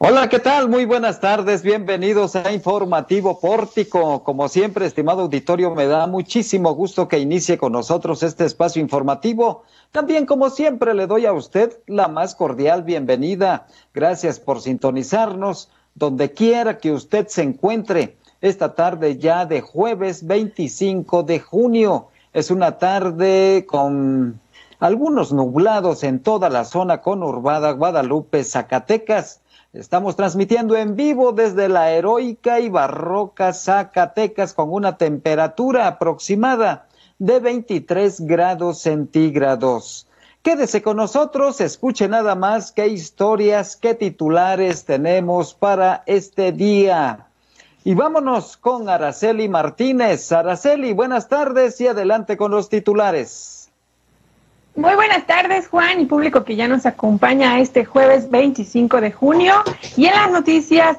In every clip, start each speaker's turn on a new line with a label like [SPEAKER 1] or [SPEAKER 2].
[SPEAKER 1] Hola, ¿qué tal? Muy buenas tardes, bienvenidos a Informativo Pórtico. Como siempre, estimado auditorio, me da muchísimo gusto que inicie con nosotros este espacio informativo. También, como siempre, le doy a usted la más cordial bienvenida. Gracias por sintonizarnos donde quiera que usted se encuentre. Esta tarde ya de jueves 25 de junio. Es una tarde con algunos nublados en toda la zona conurbada Guadalupe, Zacatecas. Estamos transmitiendo en vivo desde la heroica y barroca Zacatecas con una temperatura aproximada de 23 grados centígrados. Quédese con nosotros, escuche nada más qué historias, qué titulares tenemos para este día. Y vámonos con Araceli Martínez. Araceli, buenas tardes y adelante con los titulares.
[SPEAKER 2] Muy buenas tardes, Juan y público que ya nos acompaña este jueves 25 de junio. Y en las noticias,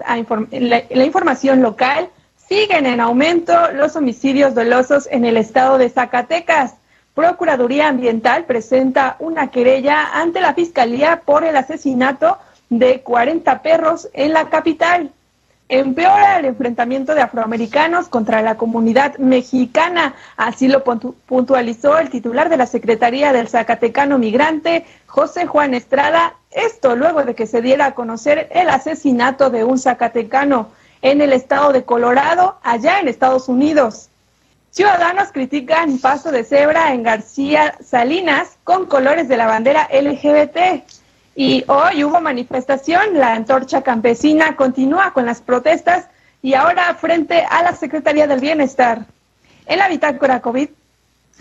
[SPEAKER 2] la, la información local, siguen en aumento los homicidios dolosos en el estado de Zacatecas. Procuraduría Ambiental presenta una querella ante la Fiscalía por el asesinato de 40 perros en la capital empeora el enfrentamiento de afroamericanos contra la comunidad mexicana. Así lo puntualizó el titular de la Secretaría del Zacatecano Migrante, José Juan Estrada. Esto luego de que se diera a conocer el asesinato de un zacatecano en el estado de Colorado, allá en Estados Unidos. Ciudadanos critican paso de cebra en García Salinas con colores de la bandera LGBT. Y hoy hubo manifestación, la antorcha campesina continúa con las protestas y ahora frente a la Secretaría del Bienestar. En la bitácora COVID,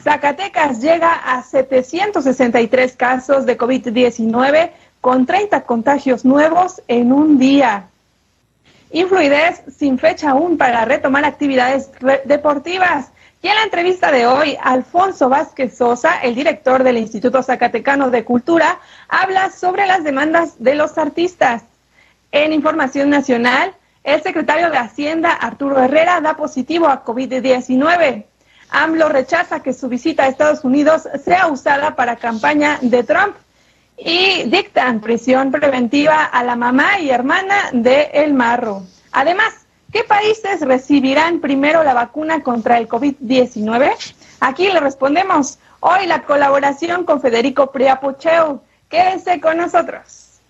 [SPEAKER 2] Zacatecas llega a 763 casos de COVID-19 con 30 contagios nuevos en un día. Influidez sin fecha aún para retomar actividades deportivas. Y en la entrevista de hoy, Alfonso Vázquez Sosa, el director del Instituto Zacatecano de Cultura, habla sobre las demandas de los artistas. En Información Nacional, el secretario de Hacienda, Arturo Herrera, da positivo a COVID-19. AMLO rechaza que su visita a Estados Unidos sea usada para campaña de Trump y dictan prisión preventiva a la mamá y hermana de El Marro. Además, ¿Qué países recibirán primero la vacuna contra el COVID-19? Aquí le respondemos hoy la colaboración con Federico Priapucheu. Quédense con nosotros.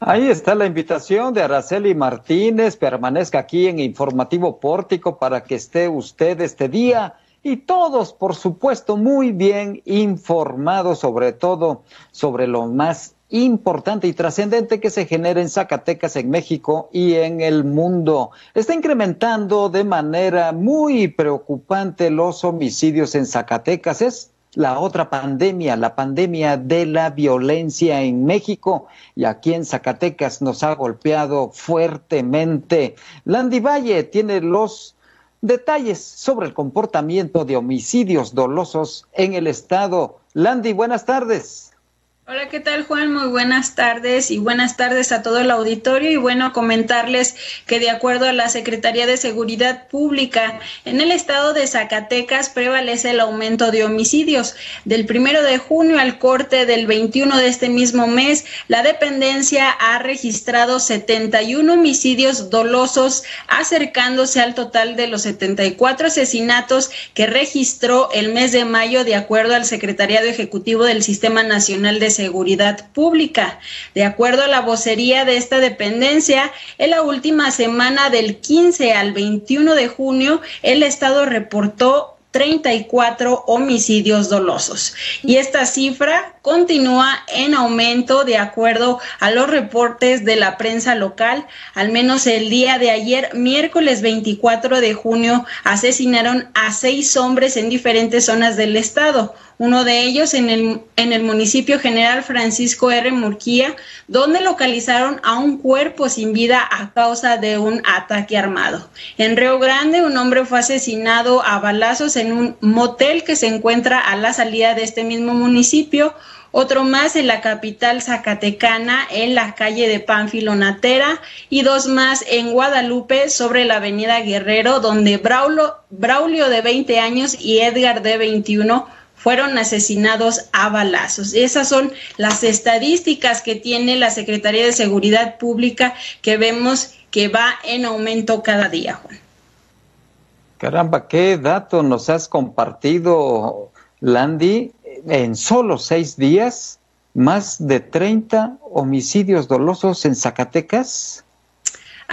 [SPEAKER 1] Ahí está la invitación de Araceli Martínez. Permanezca aquí en Informativo Pórtico para que esté usted este día y todos, por supuesto, muy bien informados, sobre todo sobre lo más importante y trascendente que se genera en Zacatecas, en México y en el mundo. Está incrementando de manera muy preocupante los homicidios en Zacatecas. Es la otra pandemia, la pandemia de la violencia en México y aquí en Zacatecas nos ha golpeado fuertemente. Landy Valle tiene los detalles sobre el comportamiento de homicidios dolosos en el estado. Landy, buenas tardes.
[SPEAKER 3] Hola, ¿qué tal Juan? Muy buenas tardes y buenas tardes a todo el auditorio y bueno, comentarles que de acuerdo a la Secretaría de Seguridad Pública, en el estado de Zacatecas prevalece el aumento de homicidios. Del primero de junio al corte del 21 de este mismo mes, la dependencia ha registrado 71 homicidios dolosos, acercándose al total de los 74 asesinatos que registró el mes de mayo de acuerdo al Secretariado Ejecutivo del Sistema Nacional de Seguridad Pública. De acuerdo a la vocería de esta dependencia, en la última semana del 15 al 21 de junio, el Estado reportó 34 homicidios dolosos. Y esta cifra continúa en aumento de acuerdo a los reportes de la prensa local. Al menos el día de ayer, miércoles 24 de junio, asesinaron a seis hombres en diferentes zonas del estado uno de ellos en el, municipio general Francisco R. Murquía, donde localizaron a un cuerpo sin vida a causa de un ataque armado. En Río Grande, un hombre fue asesinado a balazos en un motel que se encuentra a la salida de este mismo municipio otro más en la capital zacatecana, en la calle de Pánfilo Natera, y dos más en Guadalupe, sobre la avenida Guerrero, donde Braulio, Braulio de 20 años y Edgar de 21 fueron asesinados a balazos. Esas son las estadísticas que tiene la Secretaría de Seguridad Pública que vemos que va en aumento cada día, Juan.
[SPEAKER 1] Caramba, qué dato nos has compartido, Landy. En solo seis días, más de 30 homicidios dolosos en Zacatecas.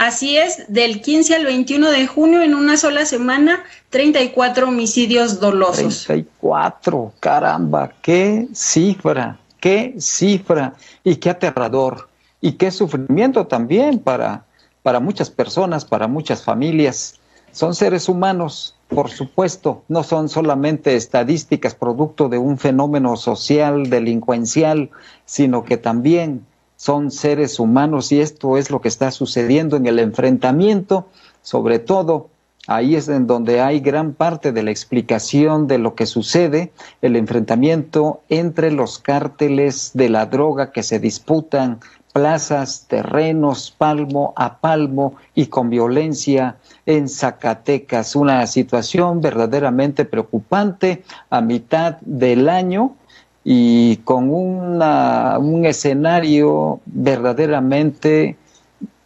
[SPEAKER 3] Así es, del 15 al 21 de junio, en una sola semana, 34 homicidios dolosos.
[SPEAKER 1] 34, caramba, qué cifra, qué cifra y qué aterrador y qué sufrimiento también para, para muchas personas, para muchas familias. Son seres humanos, por supuesto, no son solamente estadísticas producto de un fenómeno social, delincuencial, sino que también son seres humanos y esto es lo que está sucediendo en el enfrentamiento, sobre todo ahí es en donde hay gran parte de la explicación de lo que sucede, el enfrentamiento entre los cárteles de la droga que se disputan plazas, terrenos, palmo a palmo y con violencia en Zacatecas. Una situación verdaderamente preocupante a mitad del año y con un escenario verdaderamente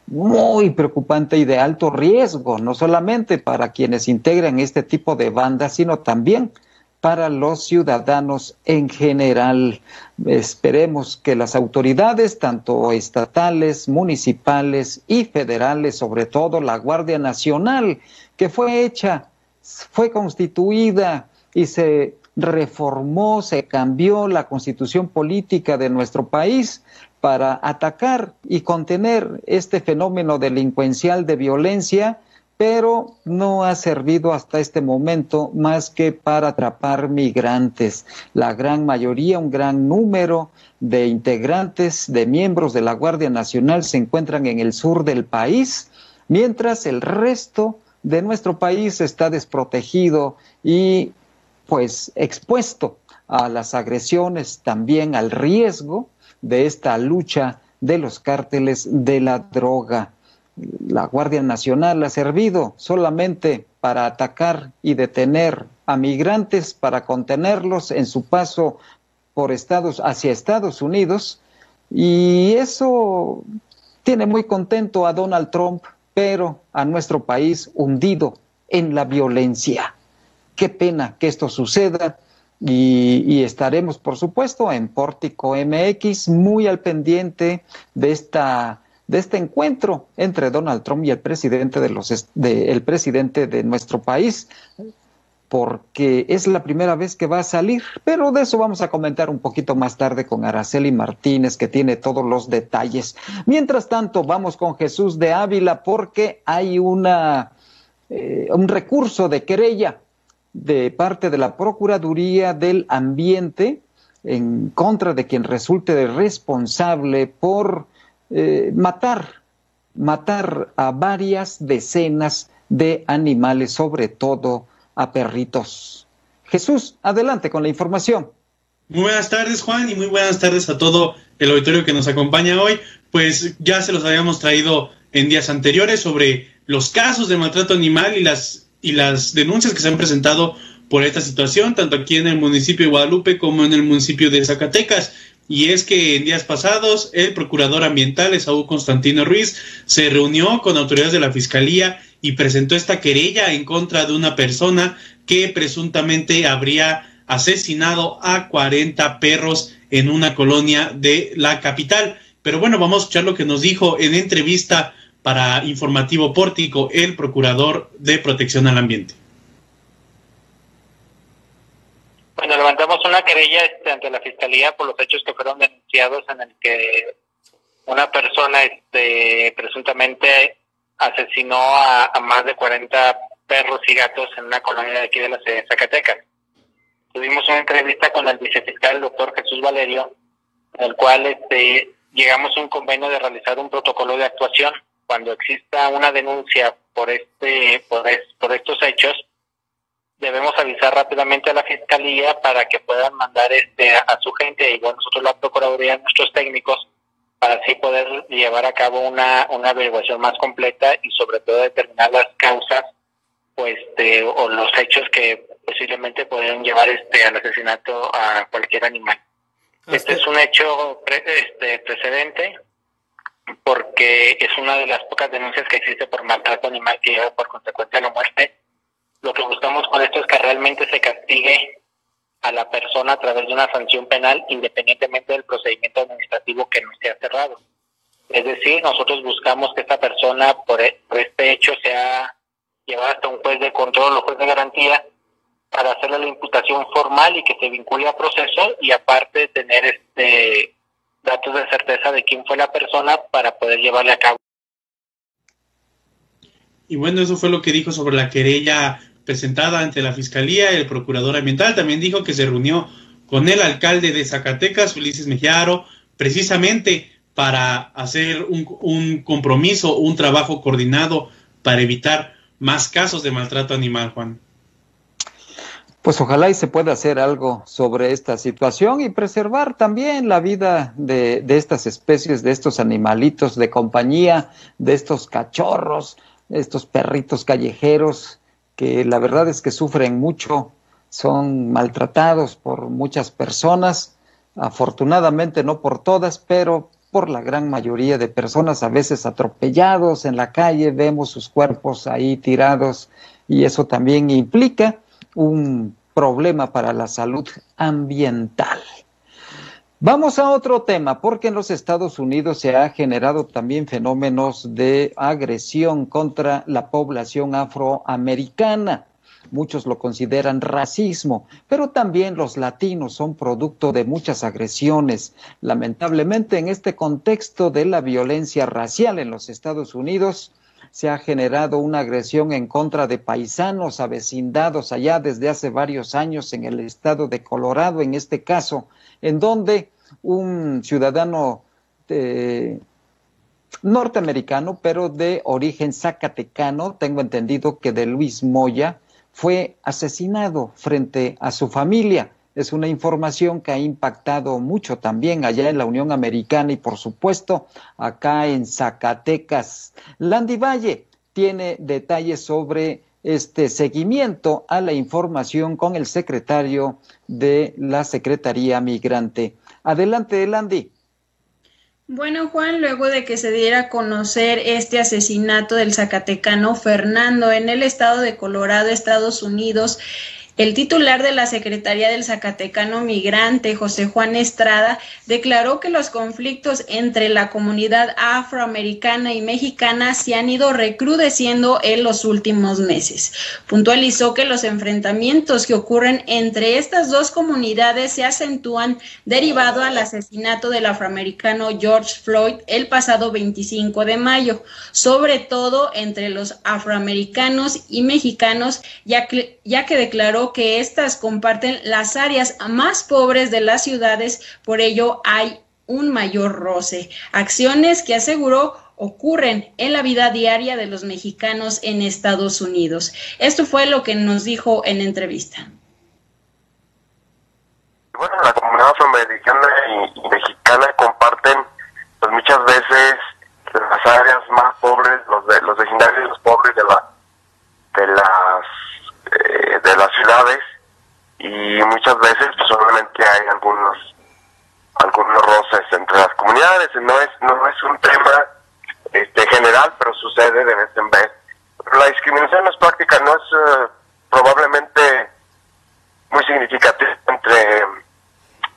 [SPEAKER 1] muy preocupante y de alto riesgo, no solamente para quienes integran este tipo de bandas, sino también para los ciudadanos en general. Esperemos que las autoridades, tanto estatales, municipales y federales, sobre todo la Guardia Nacional, que fue hecha, fue constituida y se reformó, se cambió la constitución política de nuestro país para atacar y contener este fenómeno delincuencial de violencia, pero no ha servido hasta este momento más que para atrapar migrantes. La gran mayoría, un gran número de integrantes, de miembros de la Guardia Nacional se encuentran en el sur del país, mientras el resto de nuestro país está desprotegido y pues expuesto a las agresiones, también al riesgo de esta lucha de los cárteles de la droga. La Guardia Nacional ha servido solamente para atacar y detener a migrantes, para contenerlos en su paso por Estados hacia Estados Unidos y eso tiene muy contento a Donald Trump, pero a nuestro país hundido en la violencia. Qué pena que esto suceda y, estaremos, por supuesto, en Pórtico MX muy al pendiente de esta de este encuentro entre Donald Trump y el presidente de los el presidente de nuestro país porque es la primera vez que va a salir, pero de eso vamos a comentar un poquito más tarde con Araceli Martínez, que tiene todos los detalles. Mientras tanto, vamos con Jesús de Ávila, porque hay una, eh, un recurso de querella de parte de la Procuraduría del Ambiente en contra de quien resulte responsable por eh, matar, matar a varias decenas de animales, sobre todo a perritos. Jesús, adelante con la información.
[SPEAKER 4] Muy buenas tardes, Juan, y muy buenas tardes a todo el auditorio que nos acompaña hoy. Pues ya se los habíamos traído en días anteriores sobre los casos de maltrato animal y las y las denuncias que se han presentado por esta situación, tanto aquí en el municipio de Guadalupe como en el municipio de Zacatecas. Y es que en días pasados el procurador ambiental, Esaú Constantino Ruiz, se reunió con autoridades de la Fiscalía y presentó esta querella en contra de una persona que presuntamente habría asesinado a 40 perros en una colonia de la capital. Pero bueno, vamos a escuchar lo que nos dijo en entrevista para Informativo Pórtico, el Procurador de Protección al Ambiente.
[SPEAKER 5] Bueno, levantamos una querella este, ante la Fiscalía por los hechos que fueron denunciados en el que una persona este, presuntamente asesinó a, más de 40 perros y gatos en una colonia de aquí de la ciudad de Zacatecas. Tuvimos una entrevista con el vicefiscal, el doctor Jesús Valerio, en el cual este, llegamos a un convenio de realizar un protocolo de actuación cuando exista una denuncia por este por, por estos hechos debemos avisar rápidamente a la fiscalía para que puedan mandar este a, su gente y bueno nosotros la procuraduría nuestros técnicos para así poder llevar a cabo una, una averiguación más completa y sobre todo determinar las causas pues de, o los hechos que posiblemente pueden llevar este al asesinato a cualquier animal. Este es un hecho este, precedente porque es una de las pocas denuncias que existe por maltrato animal que lleva por consecuencia la muerte. Lo que buscamos con esto es que realmente se castigue a la persona a través de una sanción penal independientemente del procedimiento administrativo que no esté cerrado. Es decir, nosotros buscamos que esta persona por, e, este hecho sea llevada hasta un juez de control o juez de garantía para hacerle la imputación formal y que se vincule a proceso y aparte tener este datos de certeza de quién fue la persona para poder llevarle a cabo.
[SPEAKER 4] Y bueno, eso fue lo que dijo sobre la querella presentada ante la Fiscalía. El procurador ambiental también dijo que se reunió con el alcalde de Zacatecas, Ulises Mejiaro, precisamente para hacer un, un compromiso, un trabajo coordinado para evitar más casos de maltrato animal, Juan.
[SPEAKER 1] Pues ojalá y se pueda hacer algo sobre esta situación y preservar también la vida de, de, estas especies, de estos animalitos de compañía, de estos cachorros, estos perritos callejeros, que la verdad es que sufren mucho, son maltratados por muchas personas, afortunadamente no por todas, pero por la gran mayoría de personas, a veces atropellados en la calle, vemos sus cuerpos ahí tirados y eso también implica un problema para la salud ambiental. Vamos a otro tema, porque en los Estados Unidos se ha generado también fenómenos de agresión contra la población afroamericana. Muchos lo consideran racismo, pero también los latinos son producto de muchas agresiones. Lamentablemente, en este contexto de la violencia racial en los Estados Unidos, se ha generado una agresión en contra de paisanos avecindados allá desde hace varios años en el estado de Colorado, en este caso, en donde un ciudadano de, norteamericano, pero de origen zacatecano, tengo entendido que de Luis Moya, fue asesinado frente a su familia es una información que ha impactado mucho también allá en la Unión Americana y por supuesto acá en Zacatecas. Landy Valle tiene detalles sobre este seguimiento a la información con el secretario de la Secretaría Migrante. Adelante, Landy.
[SPEAKER 3] Bueno, Juan, luego de que se diera a conocer este asesinato del zacatecano Fernando en el estado de Colorado, Estados Unidos, el titular de la Secretaría del Zacatecano Migrante, José Juan Estrada, declaró que los conflictos entre la comunidad afroamericana y mexicana se han ido recrudeciendo en los últimos meses. Puntualizó que los enfrentamientos que ocurren entre estas dos comunidades se acentúan derivado al asesinato del afroamericano George Floyd el pasado 25 de mayo, sobre todo entre los afroamericanos y mexicanos, ya que, ya que declaró que éstas comparten las áreas más pobres de las ciudades, por ello hay un mayor roce. Acciones que aseguró ocurren en la vida diaria de los mexicanos en Estados Unidos. Esto fue lo que nos dijo en entrevista.
[SPEAKER 6] Bueno, la comunidad afroamericana y, mexicana comparten pues, muchas veces las áreas más pobres, los, de, los vecindarios los pobres de, la, de las de las ciudades y muchas veces pues obviamente hay algunos algunos roces entre las comunidades. No es no es un tema este general pero sucede de vez en vez. La discriminación es práctica no es eh, probablemente muy significativa entre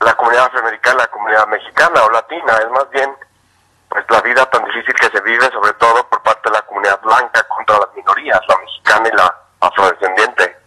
[SPEAKER 6] la comunidad afroamericana la comunidad mexicana o latina. Es más bien pues la vida tan difícil que se vive sobre todo por parte de la comunidad blanca contra las minorías la mexicana y la afrodescendiente.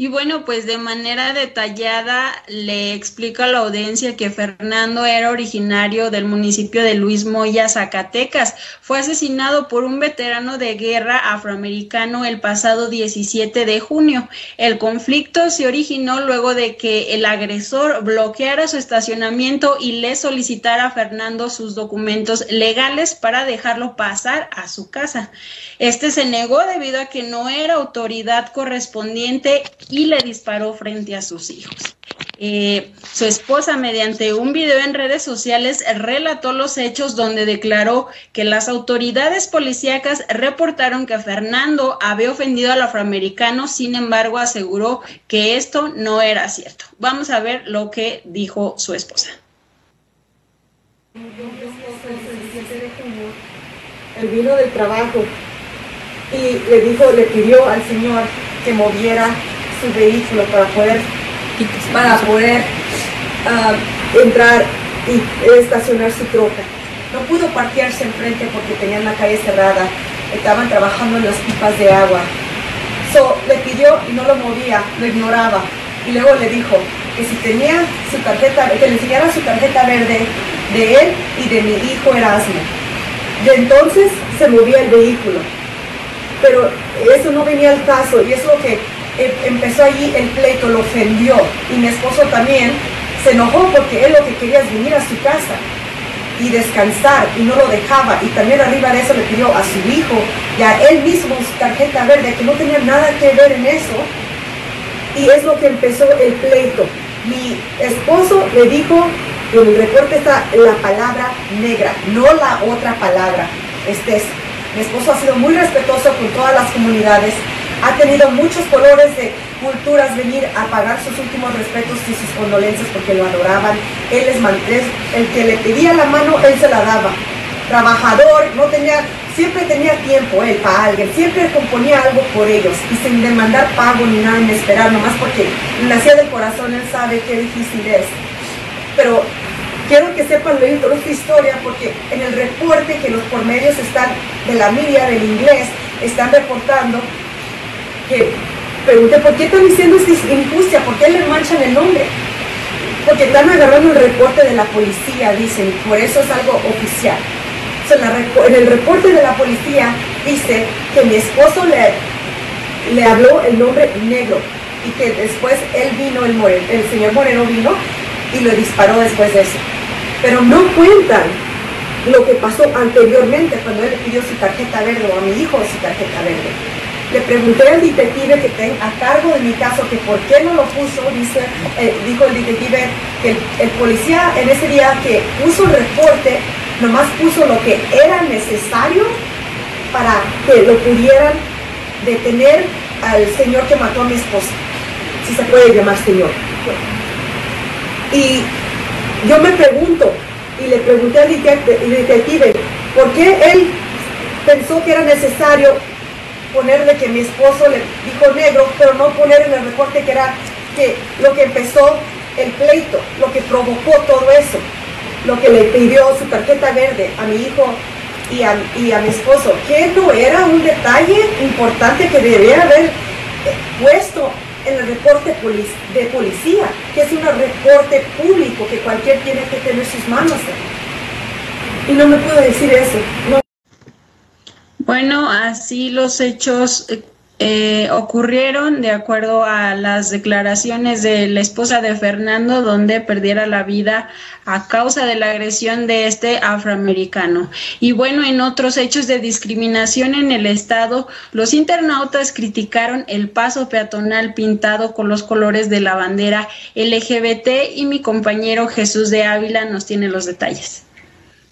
[SPEAKER 3] Y bueno, pues de manera detallada le explico a la audiencia que Fernando era originario del municipio de Luis Moya, Zacatecas. Fue asesinado por un veterano de guerra afroamericano el pasado 17 de junio. El conflicto se originó luego de que el agresor bloqueara su estacionamiento y le solicitara a Fernando sus documentos legales para dejarlo pasar a su casa. Este se negó debido a que no era autoridad correspondiente y le disparó frente a sus hijos. eh, su esposa mediante un video en redes sociales relató los hechos donde declaró que las autoridades policíacas reportaron que Fernando había ofendido al afroamericano, sin embargo aseguró que esto no era cierto. Vamos a ver lo que dijo su esposa.
[SPEAKER 7] Él vino del trabajo y le dijo, le pidió al Señor que moviera su vehículo para poder para poder ah, entrar y estacionar su troca. No pudo parquearse enfrente porque tenían la calle cerrada. Estaban trabajando en las pipas de agua. So, le pidió y no lo movía, lo ignoraba. Y luego le dijo que si tenía su tarjeta, que le enseñara su tarjeta verde de él y de mi hijo Erasmo. De entonces se movía el vehículo. Pero eso no venía al caso y es lo que empezó allí el pleito, lo ofendió y mi esposo también se enojó porque él lo que quería es venir a su casa y descansar y no lo dejaba y también arriba de eso le pidió a su hijo y a él mismo su tarjeta verde que no tenía nada que ver en eso y es lo que empezó el pleito. Mi esposo le dijo, en el reporte está la palabra negra, no la otra palabra. Este es, mi esposo ha sido muy respetuoso con todas las comunidades, ha tenido muchos colores de culturas venir a pagar sus últimos respetos y sus condolencias porque lo adoraban. Él es, es el que le pedía la mano, él se la daba. Trabajador, no tenía, siempre tenía tiempo él para alguien, siempre componía algo por ellos y sin demandar pago ni nada, ni esperar, nomás porque nacía del corazón, él sabe qué difícil es. Pero quiero que sepan leer toda esta historia porque en el reporte que los por medios están de la media del inglés están reportando que pregunté, ¿por qué están diciendo esta injusticia? ¿Por qué le manchan el nombre? Porque están agarrando el reporte de la policía, dicen, por eso es algo oficial. en el reporte de la policía dice que mi esposo le, le habló el nombre negro y que después él vino, el, el señor Moreno vino y lo disparó después de eso. Pero no cuentan lo que pasó anteriormente cuando él pidió su tarjeta verde o a mi hijo su tarjeta verde. Le pregunté al detective que tenga a cargo de mi caso que por qué no lo puso, eh, dijo el detective que el, policía en ese día que puso el reporte, nomás puso lo que era necesario para que lo pudieran detener al señor que mató a mi esposa, si se puede llamar señor. Y yo me pregunto, y le pregunté al detective, ¿por qué él pensó que era necesario ponerle que mi esposo le dijo negro, pero no poner en el reporte que era que lo que empezó el pleito, lo que provocó todo eso, lo que le pidió su tarjeta verde a mi hijo y a, y a mi esposo, que no era un detalle importante que debería haber eh, puesto en el reporte de policía, que es un reporte público que cualquier tiene que tener sus manos. Y no me puedo decir eso.
[SPEAKER 3] Bueno, así los hechos eh, ocurrieron de acuerdo a las declaraciones de la esposa de Fernando, donde perdiera la vida a causa de la agresión de este afroamericano. Y bueno, en otros hechos de discriminación en el estado, los internautas criticaron el paso peatonal pintado con los colores de la bandera LGBT y mi compañero Jesús de Ávila nos tiene los detalles.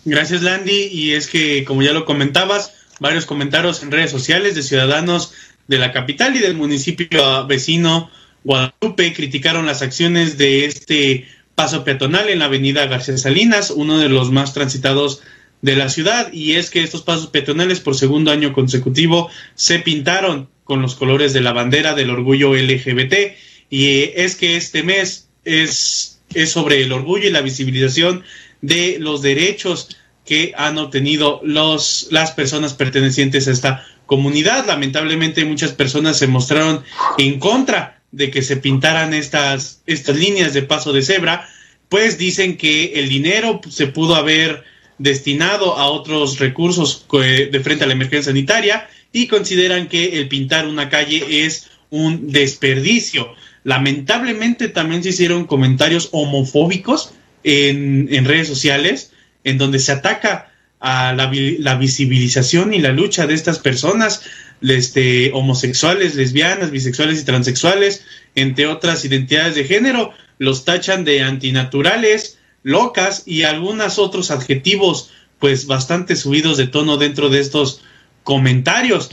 [SPEAKER 4] Gracias, Landy. Y es que, como ya lo comentabas, varios comentarios en redes sociales de ciudadanos de la capital y del municipio vecino Guadalupe criticaron las acciones de este paso peatonal en la avenida García Salinas, uno de los más transitados de la ciudad, y es que estos pasos peatonales por segundo año consecutivo se pintaron con los colores de la bandera del orgullo LGBT, y es que este mes es, es sobre el orgullo y la visibilización de los derechos que han obtenido los, las personas pertenecientes a esta comunidad. Lamentablemente muchas personas se mostraron en contra de que se pintaran estas, estas líneas de paso de cebra, pues dicen que el dinero se pudo haber destinado a otros recursos de frente a la emergencia sanitaria y consideran que el pintar una calle es un desperdicio. Lamentablemente también se hicieron comentarios homofóbicos en, en redes sociales en donde se ataca a la, visibilización y la lucha de estas personas, este, homosexuales, lesbianas, bisexuales y transexuales, entre otras identidades de género, los tachan de antinaturales, locas y algunos otros adjetivos pues bastante subidos de tono dentro de estos comentarios.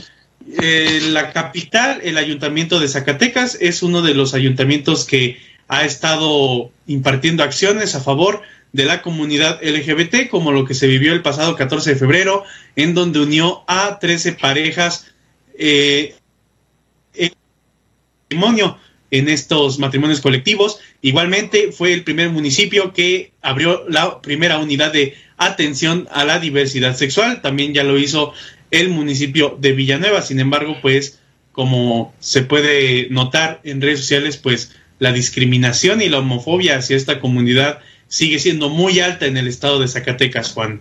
[SPEAKER 4] Eh, la capital, el ayuntamiento de Zacatecas, es uno de los ayuntamientos que ha estado impartiendo acciones a favor de la comunidad LGBT, como lo que se vivió el pasado 14 de febrero, en donde unió a 13 parejas eh, en matrimonio en estos matrimonios colectivos. Igualmente fue el primer municipio que abrió la primera unidad de atención a la diversidad sexual. También ya lo hizo el municipio de Villanueva. Sin embargo, pues como se puede notar en redes sociales, pues la discriminación y la homofobia hacia esta comunidad sigue siendo muy alta en el estado de Zacatecas, Juan.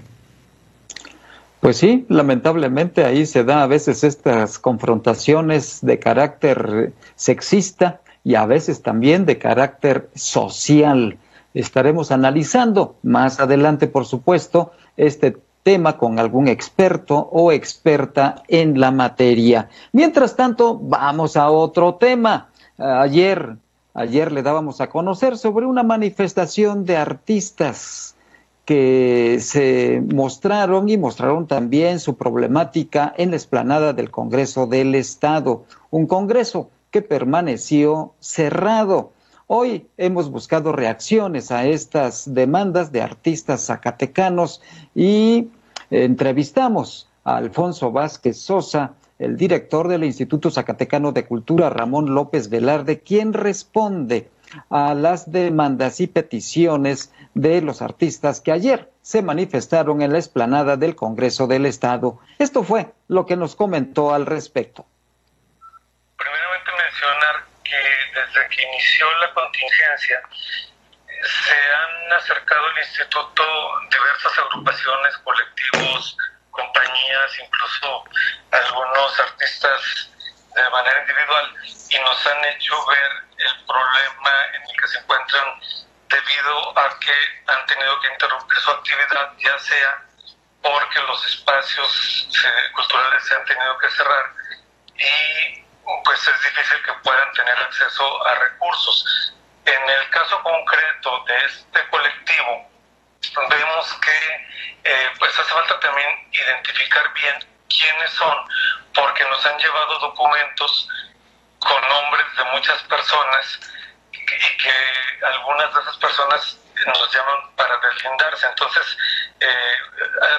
[SPEAKER 1] Pues sí, lamentablemente ahí se da a veces estas confrontaciones de carácter sexista y a veces también de carácter social. Estaremos analizando más adelante, por supuesto, este tema con algún experto o experta en la materia. Mientras tanto, vamos a otro tema. Ayer Ayer le dábamos a conocer sobre una manifestación de artistas que se mostraron y mostraron también su problemática en la explanada del Congreso del Estado, un Congreso que permaneció cerrado. Hoy hemos buscado reacciones a estas demandas de artistas zacatecanos y entrevistamos a Alfonso Vázquez Sosa, el director del Instituto Zacatecano de Cultura, Ramón López Velarde, quien responde a las demandas y peticiones de los artistas que ayer se manifestaron en la explanada del Congreso del Estado. Esto fue lo que nos comentó al respecto.
[SPEAKER 8] Primeramente mencionar que desde que inició la contingencia se han acercado al instituto diversas agrupaciones, colectivos, compañías, incluso algunos artistas de manera individual, y nos han hecho ver el problema en el que se encuentran debido a que han tenido que interrumpir su actividad, ya sea porque los espacios culturales se han tenido que cerrar y pues es difícil que puedan tener acceso a recursos. En el caso concreto de este colectivo, vemos que eh, pues hace falta también identificar bien quiénes son, porque nos han llevado documentos con nombres de muchas personas y que algunas de esas personas nos llaman para deslindarse. Entonces, eh,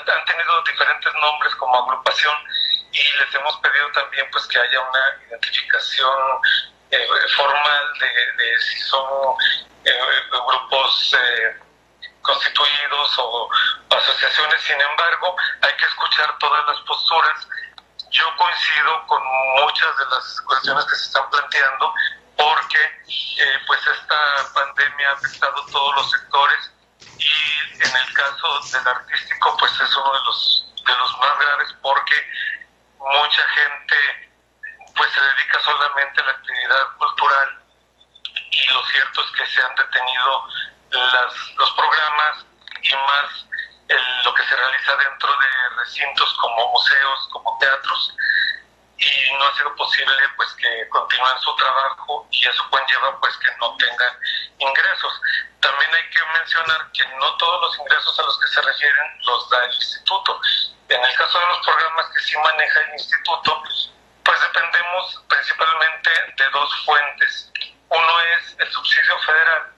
[SPEAKER 8] han tenido diferentes nombres como agrupación y les hemos pedido también pues que haya una identificación eh, formal de, de, si son grupos constituidos o asociaciones, sin embargo, hay que escuchar todas las posturas. Yo coincido con muchas de las cuestiones que se están planteando porque eh, pues esta pandemia ha afectado todos los sectores y en el caso del artístico pues es uno de los de los más graves porque mucha gente pues se dedica solamente a la actividad cultural y lo cierto es que se han detenido las, los programas y más lo que se realiza dentro de recintos como museos, como teatros, y no ha sido posible pues que continúen su trabajo y eso conlleva pues que no tengan ingresos. También hay que mencionar que no todos los ingresos a los que se refieren los da el instituto. En el caso de los programas que sí maneja el instituto, pues dependemos principalmente de dos fuentes. Uno es el subsidio federal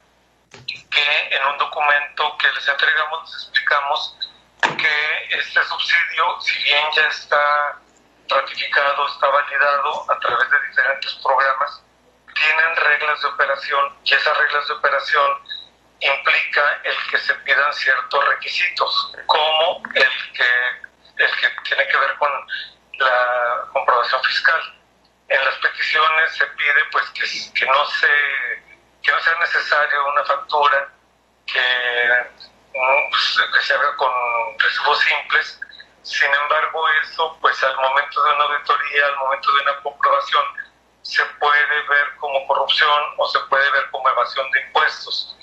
[SPEAKER 8] que en un documento que les entregamos les explicamos que este subsidio, si bien ya está ratificado, está validado a través de diferentes programas, tienen reglas de operación y esas reglas de operación implica el que se pidan ciertos requisitos, como el que, el que tiene que ver con la comprobación fiscal. En las peticiones se pide pues que, que no se que no sea necesario una factura que, pues, que se haga con recibos simples. Sin embargo, eso, pues al momento de una auditoría, al momento de una comprobación, se puede ver como corrupción o se puede ver como evasión de impuestos.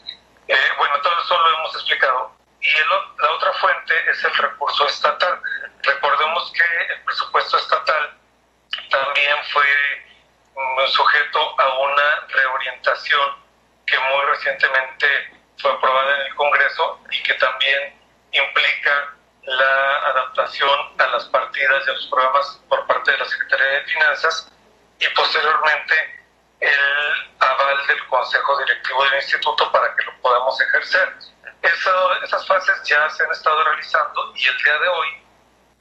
[SPEAKER 8] Eh, bueno, todo eso lo hemos explicado. Y la otra fuente es el recurso estatal. Recordemos que el presupuesto estatal también fue mm, sujeto a una reorientación que muy recientemente fue aprobada en el Congreso y que también implica la adaptación a las partidas de los programas por parte de la Secretaría de Finanzas y posteriormente el aval del Consejo Directivo del Instituto para que lo podamos ejercer. esas fases ya se han estado realizando y el día de hoy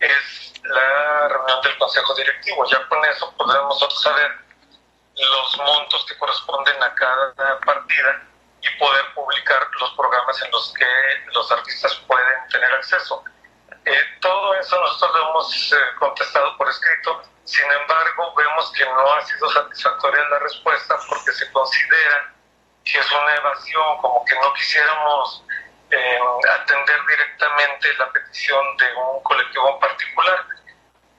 [SPEAKER 8] es la reunión del Consejo Directivo. Ya con eso podremos saber los montos que corresponden a cada partida y poder publicar los programas en los que los artistas pueden tener acceso. Eh, todo eso nosotros lo hemos eh, contestado por escrito, sin embargo vemos que no ha sido satisfactoria la respuesta porque se considera que es una evasión, como que no quisiéramos eh, atender directamente la petición de un colectivo particular.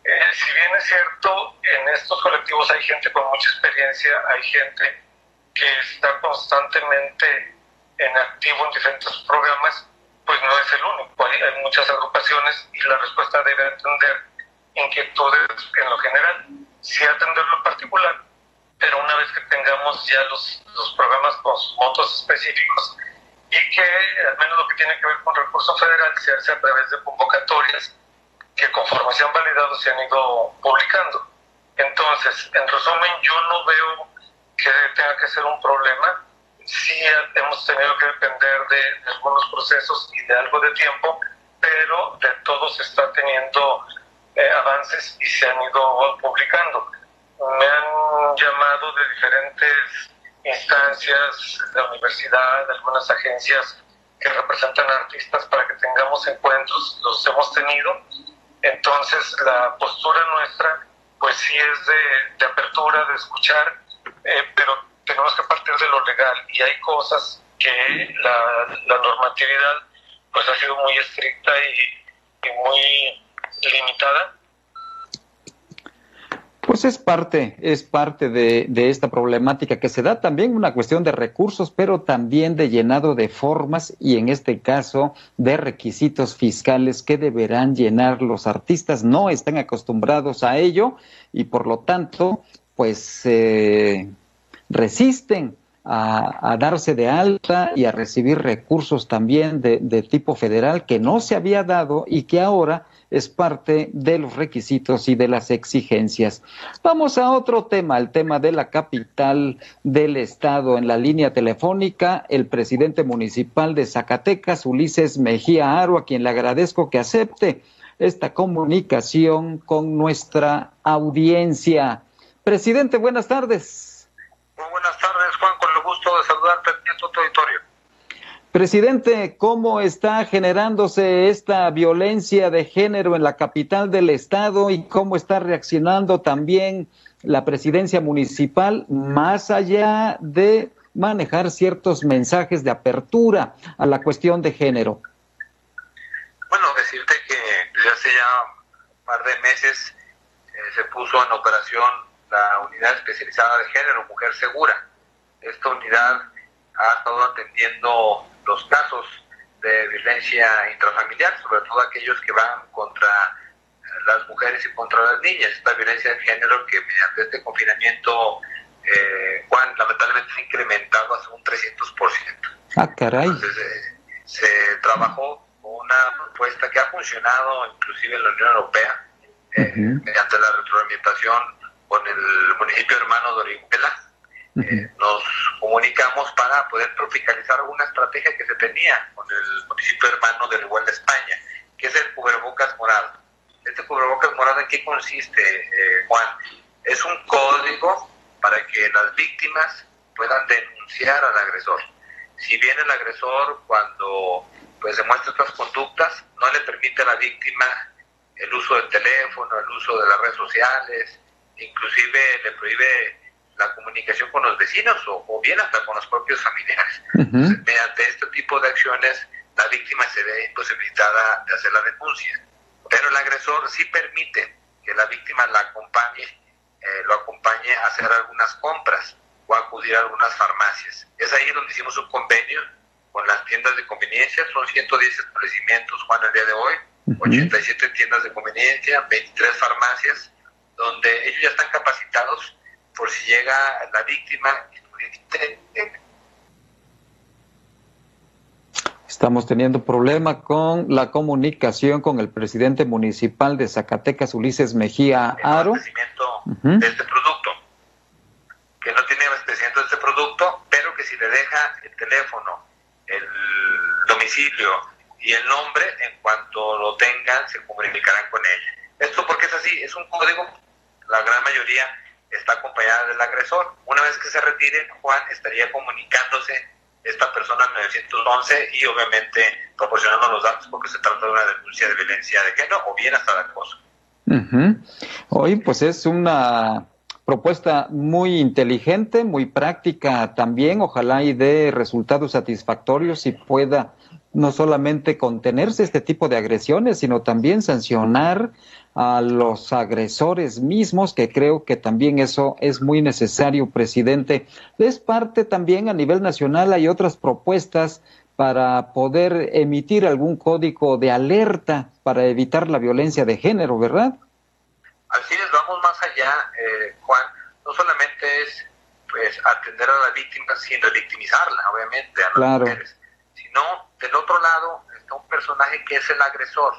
[SPEAKER 8] Si bien es cierto, en estos colectivos hay gente con mucha experiencia, hay gente que está constantemente en activo en diferentes programas, pues no es el único. Hay, muchas agrupaciones y la respuesta debe atender inquietudes en lo general, sí atenderlo en particular, pero una vez que tengamos ya los, los programas con sus específicos y que al menos lo que tiene que ver con recurso federal se hace a través de convocatorias que conforme se han validado se han ido publicando. Entonces, en resumen, yo no veo que tenga que ser un problema sí hemos tenido que depender de, algunos procesos y de algo de tiempo, pero de todo se está teniendo eh, avances y se han ido publicando. Me han llamado de diferentes instancias, de la universidad, de algunas agencias que representan artistas para que tengamos encuentros, los hemos tenido. Entonces la postura nuestra pues sí es de, apertura, de escuchar, eh, pero tenemos que partir de lo legal. Y hay cosas que la, normatividad pues ha sido muy estricta y muy limitada
[SPEAKER 1] pues es parte, es parte de, esta problemática que se da también una cuestión de recursos, pero también de llenado de formas y en este caso de requisitos fiscales que deberán llenar los artistas. No están acostumbrados a ello y por lo tanto, pues eh, resisten a, darse de alta y a recibir recursos también de, tipo federal que no se había dado y que ahora es parte de los requisitos y de las exigencias. Vamos a otro tema, el tema de la capital del estado. En la línea telefónica, el presidente municipal de Zacatecas, Ulises Mejía Aro, a quien le agradezco que acepte esta comunicación con nuestra audiencia. Presidente, buenas tardes.
[SPEAKER 9] Muy buenas tardes, Juan, con el gusto de saludarte en tu auditorio.
[SPEAKER 1] Presidente, ¿cómo está generándose esta violencia de género en la capital del estado y cómo está reaccionando también la presidencia municipal más allá de manejar ciertos mensajes de apertura a la cuestión de género?
[SPEAKER 9] Bueno, decirte que desde hace ya un par de meses eh, se puso en operación la unidad especializada de género, Mujer Segura. Esta unidad ha estado atendiendo los casos de violencia intrafamiliar, sobre todo aquellos que van contra las mujeres y contra las niñas. Esta violencia de género que mediante este confinamiento, eh, Juan, lamentablemente se ha incrementado hasta un 300%.
[SPEAKER 1] Ah, caray.
[SPEAKER 9] Entonces, eh, se trabajó una propuesta que ha funcionado inclusive en la Unión Europea, eh, mediante la retroalimentación con el municipio hermano de Orihuela, eh, nos comunicamos para poder tropicalizar una estrategia que se tenía con el municipio hermano de Orihuela, España, que es el cubrebocas morado. Este cubrebocas morado, ¿en qué consiste, eh, Juan? Es un código para que las víctimas puedan denunciar al agresor. Si bien el agresor, cuando pues demuestra estas conductas, no le permite a la víctima el uso del teléfono, el uso de las redes sociales, inclusive le prohíbe la comunicación con los vecinos o, bien hasta con los propios familiares. Mediante este tipo de acciones, la víctima se ve imposibilitada de hacer la denuncia. Pero el agresor sí permite que la víctima la acompañe, eh, lo acompañe a hacer algunas compras o acudir a algunas farmacias. Es ahí donde hicimos un convenio con las tiendas de conveniencia, son 110 establecimientos, Juan, el día de hoy, 87 tiendas de conveniencia, 23 farmacias, donde ellos ya están capacitados por si llega la víctima
[SPEAKER 1] Estamos teniendo problema con la comunicación con el presidente municipal de Zacatecas, Ulises Mejía Aro.
[SPEAKER 9] de este producto, que no tiene abastecimiento de este producto, pero que si le deja el teléfono, el domicilio y el nombre, en cuanto lo tengan, se comunicarán con ella. Esto porque es así, es un código, la gran mayoría está acompañada del agresor. Una vez que se retire, Juan estaría comunicándose esta persona al 911 y obviamente proporcionando los datos porque se trata de una denuncia de violencia de género o bien hasta de acoso.
[SPEAKER 1] Hoy pues es una propuesta muy inteligente, muy práctica también, ojalá y dé resultados satisfactorios y pueda no solamente contenerse este tipo de agresiones, sino también sancionar a los agresores mismos, que creo que también eso es muy necesario, presidente. Es parte también a nivel nacional, hay otras propuestas para poder emitir algún código de alerta para evitar la violencia de género, ¿verdad?
[SPEAKER 9] Así es, vamos más allá, eh, Juan. No solamente es pues atender a la víctima sin victimizarla, obviamente, a las mujeres, sino del otro lado está un personaje que es el agresor.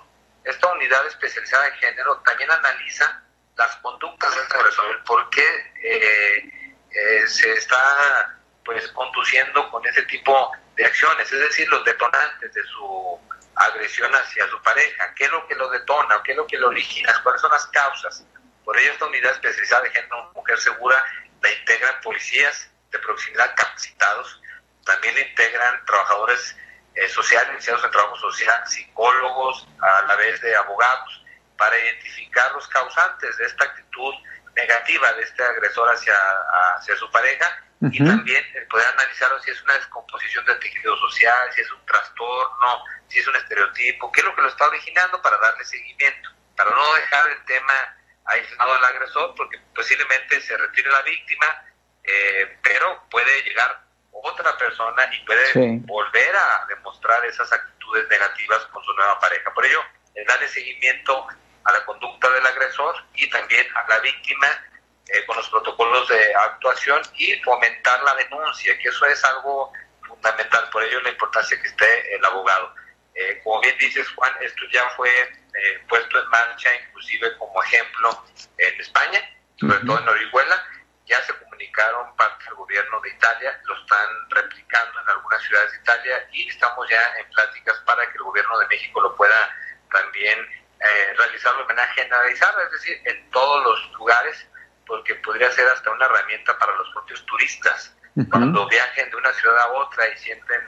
[SPEAKER 9] Esta unidad especializada de género también analiza las conductas del agresor, el por qué eh, eh, se está pues conduciendo con ese tipo de acciones, es decir, los detonantes de su agresión hacia su pareja, qué es lo que lo detona, qué es lo que lo origina, cuáles son las causas. Por ello esta unidad especializada de género mujer segura la integran policías de proximidad capacitados, también la integran trabajadores eh, sociales, iniciados en trabajo social, psicólogos, a la vez de abogados, para identificar los causantes de esta actitud negativa de este agresor hacia, hacia su pareja y también poder analizarlo si es una descomposición del tejido social, si es un trastorno, si es un estereotipo, qué es lo que lo está originando para darle seguimiento, para no dejar el tema aislado al agresor, porque posiblemente se retire la víctima, eh, pero puede llegar otra persona y puede volver a demostrar esas actitudes negativas con su nueva pareja. Por ello, darle seguimiento a la conducta del agresor y también a la víctima eh, con los protocolos de actuación y fomentar la denuncia, que eso es algo fundamental. Por ello la importancia que esté el abogado. Eh, como bien dices, Juan, esto ya fue eh, puesto en marcha, inclusive como ejemplo en España, sobre todo en Orihuela. Ya se comunicaron parte del gobierno de Italia, lo están replicando en algunas ciudades de Italia y estamos ya en pláticas para que el gobierno de México lo pueda también eh, realizar de manera generalizada, es decir, en todos los lugares porque podría ser hasta una herramienta para los propios turistas. Cuando viajen de una ciudad a otra y sienten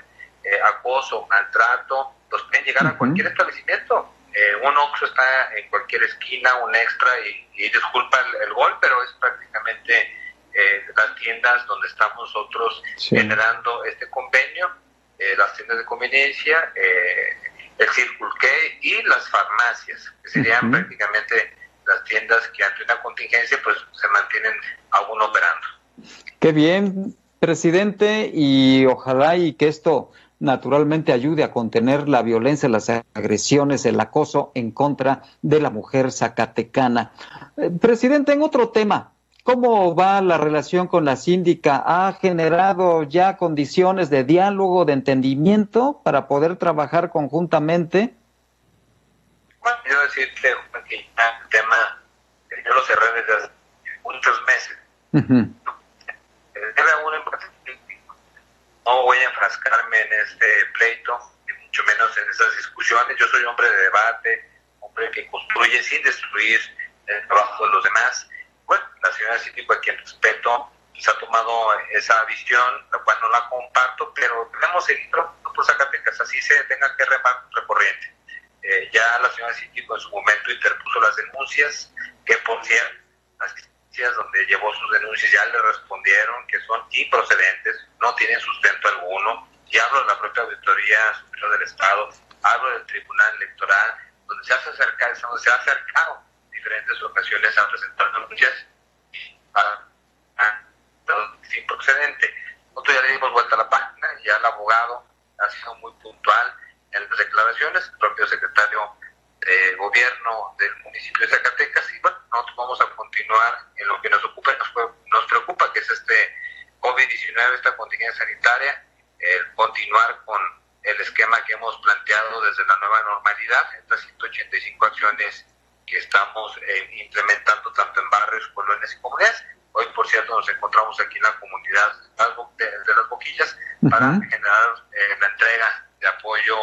[SPEAKER 9] eh, acoso, maltrato, pues pueden llegar a cualquier establecimiento. Eh, un Oxxo está en cualquier esquina, un extra, y, disculpa el, gol, pero es prácticamente eh, las tiendas donde estamos nosotros generando este convenio, las tiendas de conveniencia, el Circle K y las farmacias, que serían prácticamente las tiendas que ante una contingencia pues se mantienen aún operando.
[SPEAKER 1] Qué bien, presidente, y ojalá y que esto naturalmente ayude a contener la violencia, las agresiones, el acoso en contra de la mujer zacatecana. Eh, presidente, en otro tema, ¿cómo va la relación con la síndica? ¿Ha generado ya condiciones de diálogo, de entendimiento para poder trabajar conjuntamente?
[SPEAKER 9] Bueno, yo decirte que ya el tema, yo lo cerré desde hace muchos meses. no voy a enfrascarme en este pleito, ni mucho menos en estas discusiones. Yo soy hombre de debate, hombre que construye sin destruir el trabajo de los demás. Bueno, la señora Cítico, a quien respeto, se ha tomado esa visión, la cual no la comparto, pero debemos seguir trabajando por Zacatecas, así se tenga que remar recorriente. Eh, ya la señora Cítico en su momento interpuso las denuncias, que por cierto, las donde llevó sus denuncias ya le respondieron que son improcedentes, no tienen sustento alguno, y hablo de la propia Auditoría Superior del Estado, hablo del Tribunal Electoral, donde se, hace acercar, donde se ha acercado diferentes ocasiones a presentar denuncias sin procedente. Nosotros ya le dimos vuelta a la página, ya el abogado ha sido muy puntual en las declaraciones, el propio secretario de gobierno del municipio de Zacatecas. Y bueno, nosotros vamos a continuar en lo que nos ocupa nos, nos preocupa, que es este COVID-19, esta contingencia sanitaria, el continuar con el esquema que hemos planteado desde la nueva normalidad, estas 185 acciones que estamos eh, implementando tanto en barrios, colonias y comunidades. Hoy, por cierto, nos encontramos aquí en la comunidad de, las Boquillas para generar eh, la entrega de apoyo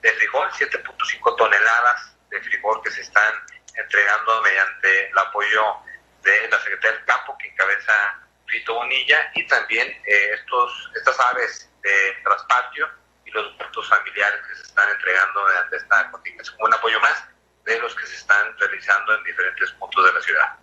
[SPEAKER 9] de frijol, 7.5 toneladas de frijol que se están entregando mediante el apoyo de la Secretaría del Campo que encabeza Fito Bonilla y también eh, estos estas aves de traspatio y los muertos familiares que se están entregando mediante esta contingencia como un apoyo más de los que se están realizando en diferentes puntos de la ciudad.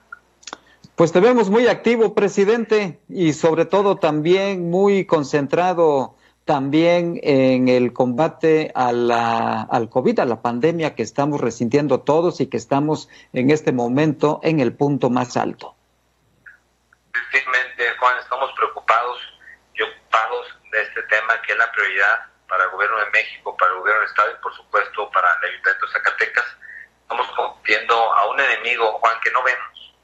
[SPEAKER 1] Pues te vemos muy activo, presidente, y sobre todo también muy concentrado también en el combate a la, al COVID, a la pandemia que estamos resintiendo todos y que estamos en este momento en el punto más alto.
[SPEAKER 9] Efectivamente, Juan, estamos preocupados y ocupados de este tema que es la prioridad para el gobierno de México, para el gobierno del Estado y por supuesto para el Ayuntamiento de Zacatecas. Estamos viendo a un enemigo, Juan, que no vemos.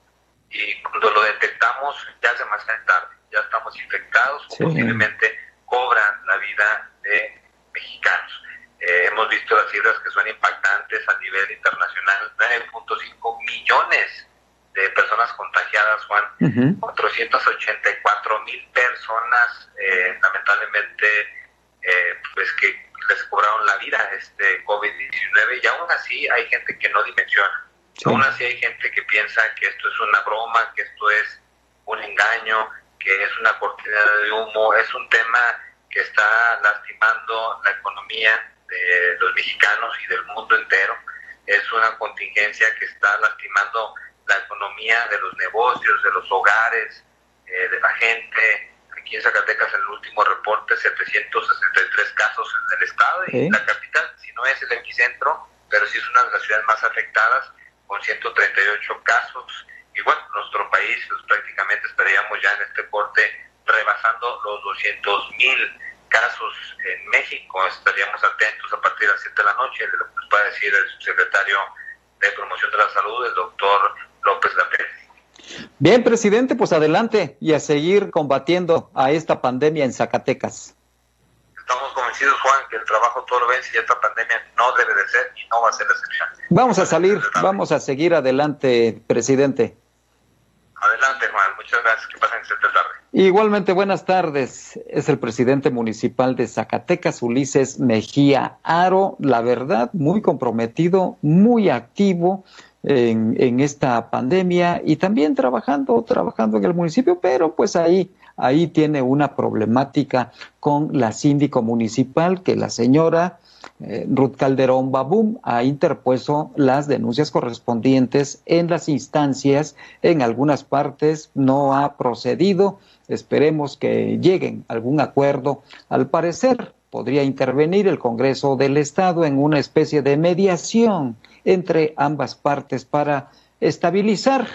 [SPEAKER 9] Y cuando lo detectamos ya es demasiado tarde, ya estamos infectados, posiblemente cobran la vida de mexicanos. Eh, hemos visto las cifras que son impactantes a nivel internacional, 9.5 millones de personas contagiadas, Juan, 484 mil personas, eh, lamentablemente, eh, pues que les cobraron la vida este COVID-19 y aún así hay gente que no dimensiona. Aún así hay gente que piensa que esto es una broma, que esto es un engaño, que es una cortina de humo, es un tema que está lastimando la economía de los mexicanos y del mundo entero. Es una contingencia que está lastimando la economía de los negocios, de los hogares, eh, de la gente. Aquí en Zacatecas, en el último reporte, 763 casos en el estado y la capital, si no es el epicentro, pero sí es una de las ciudades más afectadas, con 138 casos. Y bueno, nuestro país pues, prácticamente estaríamos ya en este corte rebasando los 200 mil casos en México. Estaríamos atentos a partir de las 7 de la noche de lo que nos puede decir el subsecretario de Promoción de la Salud, el doctor López Gatel.
[SPEAKER 1] Bien, presidente, pues adelante y a seguir combatiendo a esta pandemia en Zacatecas.
[SPEAKER 9] Estamos convencidos, Juan, que el trabajo todo lo vence y esta pandemia no debe de ser y no va a ser la excepción.
[SPEAKER 1] Vamos a salir, vamos a seguir adelante, presidente.
[SPEAKER 9] Adelante, Juan. Muchas gracias. Que pasen esta tarde.
[SPEAKER 1] Igualmente, buenas tardes. Es el presidente municipal de Zacatecas, Ulises Mejía Aro. La verdad, muy comprometido, muy activo en, esta pandemia y también trabajando, trabajando en el municipio, pero pues ahí, ahí tiene una problemática con la síndico municipal que la señora eh, Ruth Calderón Babum ha interpuesto las denuncias correspondientes en las instancias, en algunas partes no ha procedido, esperemos que lleguen algún acuerdo. Al parecer, podría intervenir el Congreso del Estado en una especie de mediación entre ambas partes para estabilizar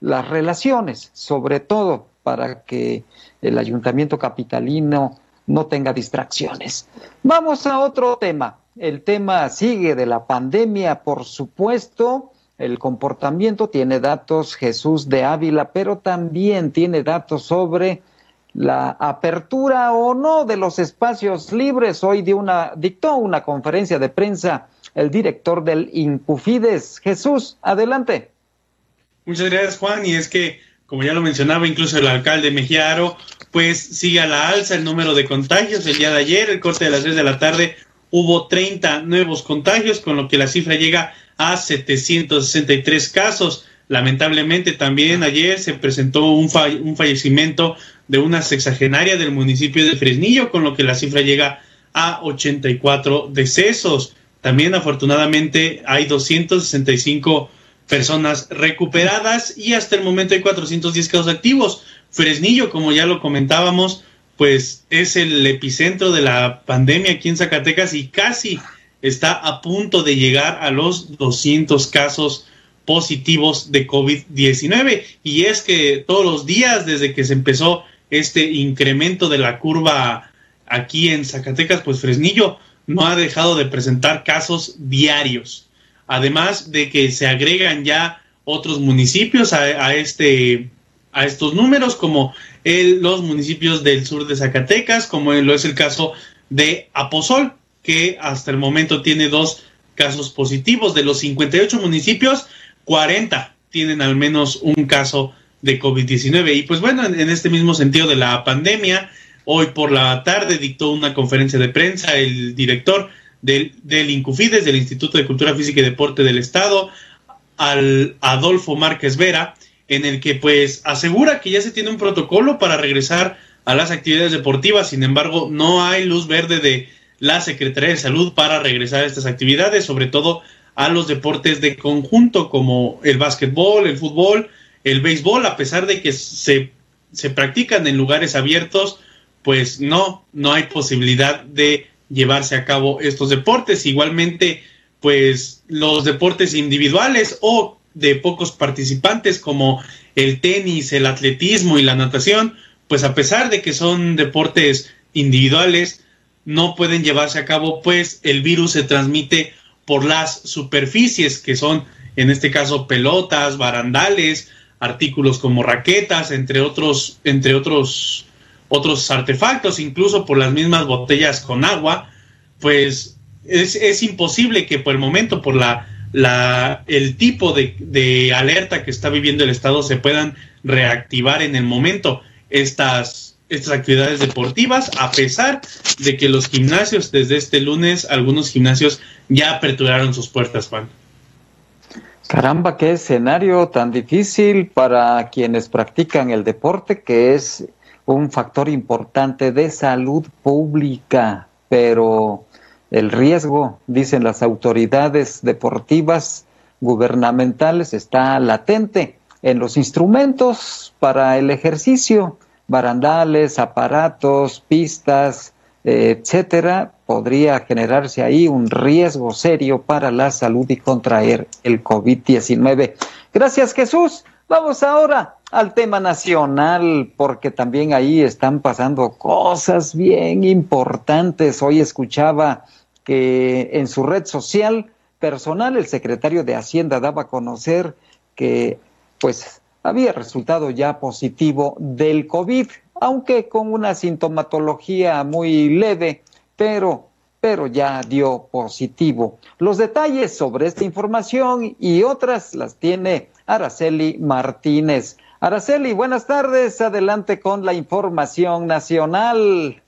[SPEAKER 1] las relaciones, sobre todo para que el ayuntamiento capitalino no tenga distracciones. Vamos a otro tema. El tema sigue de la pandemia, por supuesto. El comportamiento tiene datos Jesús de Ávila, pero también tiene datos sobre la apertura o no de los espacios libres. Hoy dio una, dictó una conferencia de prensa el director del Incufides. Jesús, adelante.
[SPEAKER 4] Muchas gracias, Juan. Y es que, como ya lo mencionaba incluso el alcalde Mejiaro, pues sigue a la alza el número de contagios. El día de ayer, el corte de las 6 de la tarde, hubo 30 nuevos contagios, con lo que la cifra llega a 763 casos. Lamentablemente también ayer se presentó un, un fallecimiento de una sexagenaria del municipio de Fresnillo, con lo que la cifra llega a 84 decesos. También afortunadamente hay 265 personas recuperadas y hasta el momento hay 410 casos activos. Fresnillo, como ya lo comentábamos, pues es el epicentro de la pandemia aquí en Zacatecas y casi está a punto de llegar a los 200 casos positivos de COVID-19. Y es que todos los días desde que se empezó este incremento de la curva aquí en Zacatecas, pues Fresnillo no ha dejado de presentar casos diarios. Además de que se agregan ya otros municipios a, este, a estos números, como el, los municipios del sur de Zacatecas, como lo es el caso de Aposol, que hasta el momento tiene dos casos positivos. De los 58 municipios, 40 tienen al menos un caso de COVID-19. Y pues bueno, en, este mismo sentido de la pandemia, hoy por la tarde dictó una conferencia de prensa el director del, del INCUFIDES, del Instituto de Cultura Física y Deporte del Estado, al Adolfo Márquez Vera, en el que pues asegura que ya se tiene un protocolo para regresar a las actividades deportivas, sin embargo no hay luz verde de la Secretaría de Salud para regresar a estas actividades, sobre todo a los deportes de conjunto como el básquetbol, el fútbol, el béisbol, a pesar de que se, se practican en lugares abiertos, pues no, no hay posibilidad de llevarse a cabo estos deportes. Igualmente, pues los deportes individuales o de pocos participantes como el tenis, el atletismo y la natación, pues a pesar de que son deportes individuales, no pueden llevarse a cabo, pues el virus se transmite por las superficies que son, en este caso, pelotas, barandales, artículos como raquetas, entre otros, entre otros, otros artefactos, incluso por las mismas botellas con agua, pues es, es imposible que por el momento, por la, la el tipo de, de alerta que está viviendo el Estado, se puedan reactivar en el momento estas estas actividades deportivas, a pesar de que los gimnasios desde este lunes, algunos gimnasios ya aperturaron sus puertas, Juan.
[SPEAKER 1] Caramba, qué escenario tan difícil para quienes practican el deporte, que es un factor importante de salud pública, pero el riesgo, dicen las autoridades deportivas gubernamentales, está latente en los instrumentos para el ejercicio barandales, aparatos, pistas, etcétera, podría generarse ahí un riesgo serio para la salud y contraer el COVID-19. Gracias, Jesús. Vamos ahora al tema nacional, porque también ahí están pasando cosas bien importantes. Hoy escuchaba que en su red social personal el secretario de Hacienda daba a conocer que pues había resultado ya positivo del COVID, aunque con una sintomatología muy leve, pero pero ya dio positivo. Los detalles sobre esta información y otras las tiene Araceli Martínez. Araceli, buenas tardes. Adelante con la información nacional.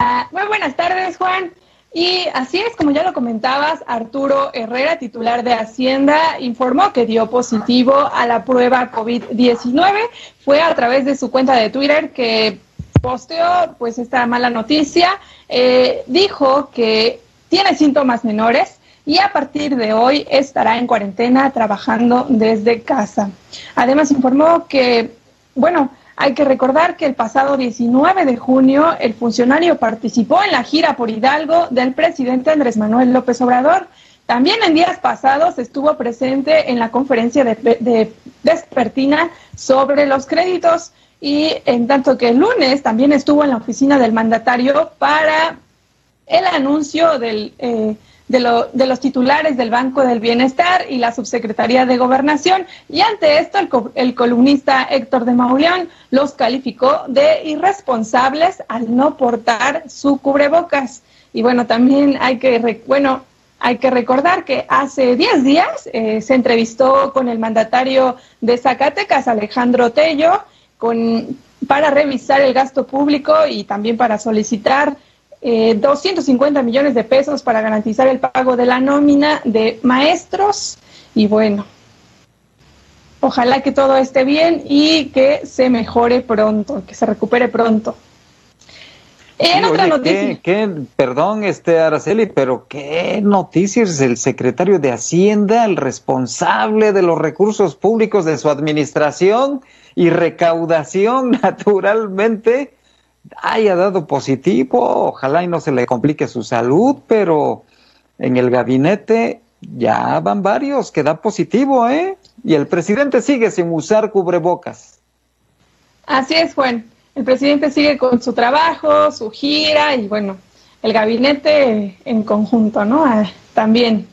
[SPEAKER 2] Ah, muy buenas tardes, Juan. Y así es, como ya lo comentabas, Arturo Herrera, titular de Hacienda, informó que dio positivo a la prueba COVID-19. Fue a través de su cuenta de Twitter que posteó pues esta mala noticia. Eh, dijo que tiene síntomas menores y a partir de hoy estará en cuarentena trabajando desde casa. Además informó que, bueno, hay que recordar que el pasado 19 de junio el funcionario participó en la gira por Hidalgo del presidente Andrés Manuel López Obrador. También en días pasados estuvo presente en la conferencia de, de despertina sobre los créditos y en tanto que el lunes también estuvo en la oficina del mandatario para el anuncio del... Eh, de, los titulares del Banco del Bienestar y la Subsecretaría de Gobernación. Y ante esto, el, columnista Héctor de Mauleón los calificó de irresponsables al no portar su cubrebocas. Y bueno, también hay que, bueno, hay que recordar que hace 10 días eh, se entrevistó con el mandatario de Zacatecas, Alejandro Tello, con, para revisar el gasto público y también para solicitar 250 eh, millones de pesos para garantizar el pago de la nómina de maestros y bueno, ojalá que todo esté bien y que se mejore pronto, que se recupere pronto.
[SPEAKER 1] En otra noticia. ¿qué, perdón, este Araceli, pero qué noticias el secretario de Hacienda, el responsable de los recursos públicos de su administración y recaudación, naturalmente, haya dado positivo, ojalá y no se le complique su salud, pero en el gabinete ya van varios que da positivo, ¿eh? Y el presidente sigue sin usar cubrebocas.
[SPEAKER 2] Así es, Juan. El presidente sigue con su trabajo, su gira y bueno, el gabinete en conjunto, ¿no? Ah, también.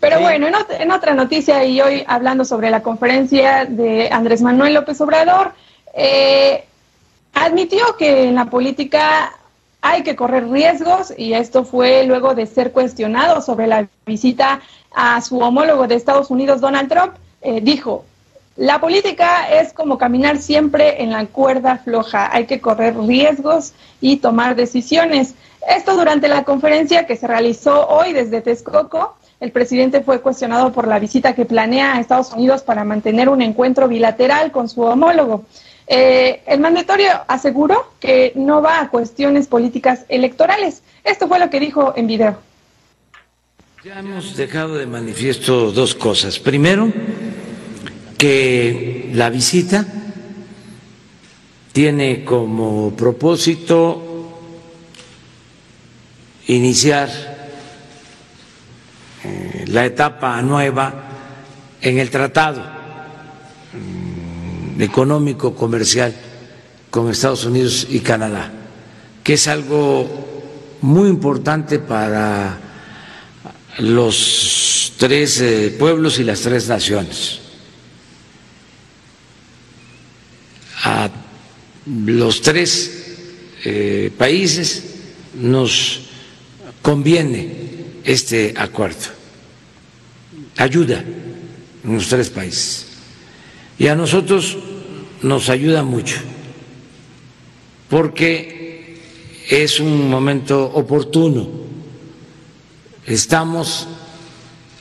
[SPEAKER 2] Pero bueno, en, en, otra noticia y hoy hablando sobre la conferencia de Andrés Manuel López Obrador, eh, admitió que en la política hay que correr riesgos y esto fue luego de ser cuestionado sobre la visita a su homólogo de Estados Unidos, Donald Trump. Eh, dijo, la política es como caminar siempre en la cuerda floja, hay que correr riesgos y tomar decisiones. Esto durante la conferencia que se realizó hoy desde Texcoco. El presidente fue cuestionado por la visita que planea a Estados Unidos para mantener un encuentro bilateral con su homólogo. Eh, el mandatorio aseguró que no va a cuestiones políticas electorales. Esto fue lo que dijo en video.
[SPEAKER 10] Ya hemos dejado de manifiesto dos cosas. Primero, que la visita tiene como propósito iniciar eh, la etapa nueva en el tratado económico comercial con Estados Unidos y Canadá, que es algo muy importante para los tres eh, pueblos y las tres naciones. A los tres eh, países nos conviene este acuerdo, ayuda en los tres países. Y a nosotros nos ayuda mucho, porque es un momento oportuno. Estamos